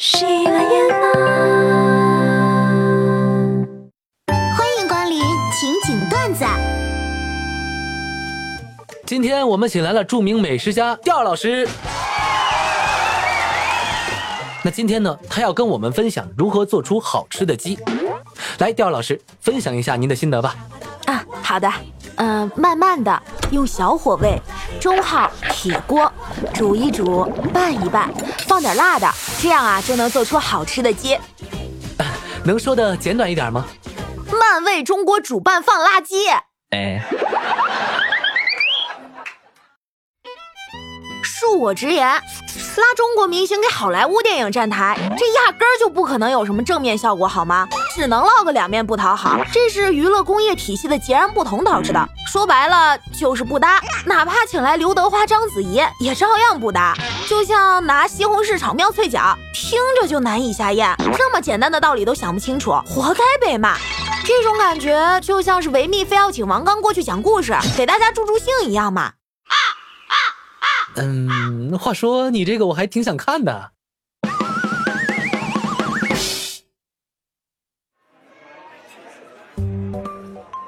喜马拉雅，欢迎光临情景段子。今天我们请来了著名美食家调老师。那今天呢，他要跟我们分享如何做出好吃的鸡。来，调老师分享一下您的心得吧。啊，好的。嗯、慢慢的用小火煨，中号铁锅煮一煮，拌一拌，放点辣的，这样啊就能做出好吃的鸡。能说的简短一点吗？慢煨中国煮拌放辣鸡。哎，恕我直言，拉中国明星给好莱坞电影站台，这压根儿就不可能有什么正面效果，好吗？只能落个两面不讨好，这是娱乐工业体系的截然不同导致的。说白了就是不搭，哪怕请来刘德华、章子怡，也照样不搭。就像拿西红柿炒妙脆角，听着就难以下咽，这么简单的道理都想不清楚，活该被骂。这种感觉就像是维密非要请王刚过去讲故事，给大家助助兴一样嘛。嗯，话说你这个我还挺想看的。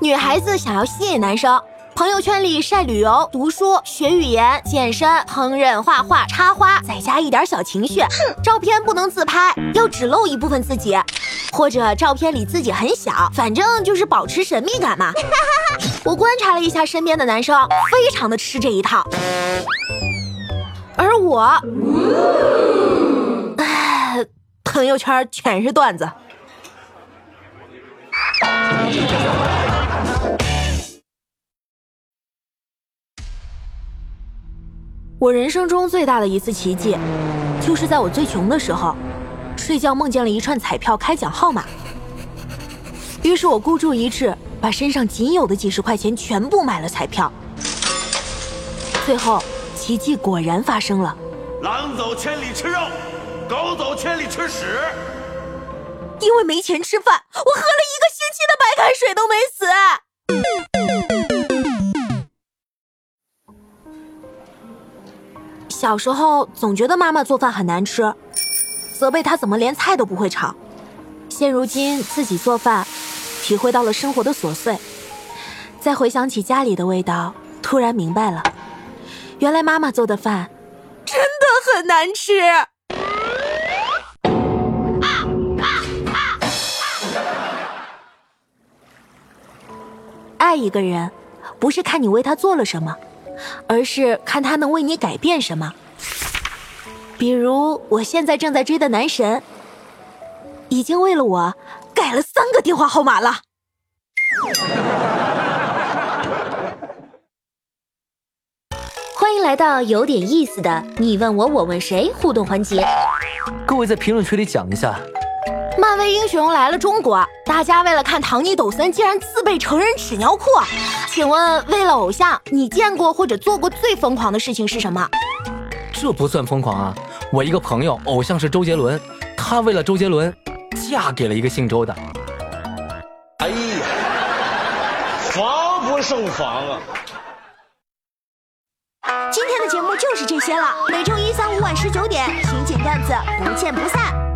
女孩子想要吸引男生，朋友圈里晒旅游、读书、学语言、健身、烹饪、画画、插花，再加一点小情绪。哼照片不能自拍，要只露一部分自己，或者照片里自己很小，反正就是保持神秘感嘛。我观察了一下身边的男生，非常的吃这一套，而我，唉，朋友圈全是段子。我人生中最大的一次奇迹，就是在我最穷的时候，睡觉梦见了一串彩票开奖号码。于是我孤注一掷，把身上仅有的几十块钱全部买了彩票。最后，奇迹果然发生了，狼走千里吃肉，狗走千里吃屎。因为没钱吃饭，我喝了一个星期的白开水都没死。小时候总觉得妈妈做饭很难吃，责备她怎么连菜都不会炒。现如今自己做饭，体会到了生活的琐碎，再回想起家里的味道，突然明白了，原来妈妈做的饭真的很难吃。爱一个人，不是看你为他做了什么，而是看他能为你改变什么。比如我现在正在追的男神，已经为了我改了三个电话号码了。欢迎来到有点意思的你问我我问谁互动环节。各位在评论区里讲一下，漫威英雄来了中国，大家为了看唐尼·抖森，竟然自备成人纸尿裤。请问，为了偶像，你见过或者做过最疯狂的事情是什么？这不算疯狂啊！我一个朋友偶像是周杰伦，他为了周杰伦，嫁给了一个姓周的。哎呀，防不胜防啊！今天的节目就是这些了，每周一、三、五晚十九点，情景段子不见不散。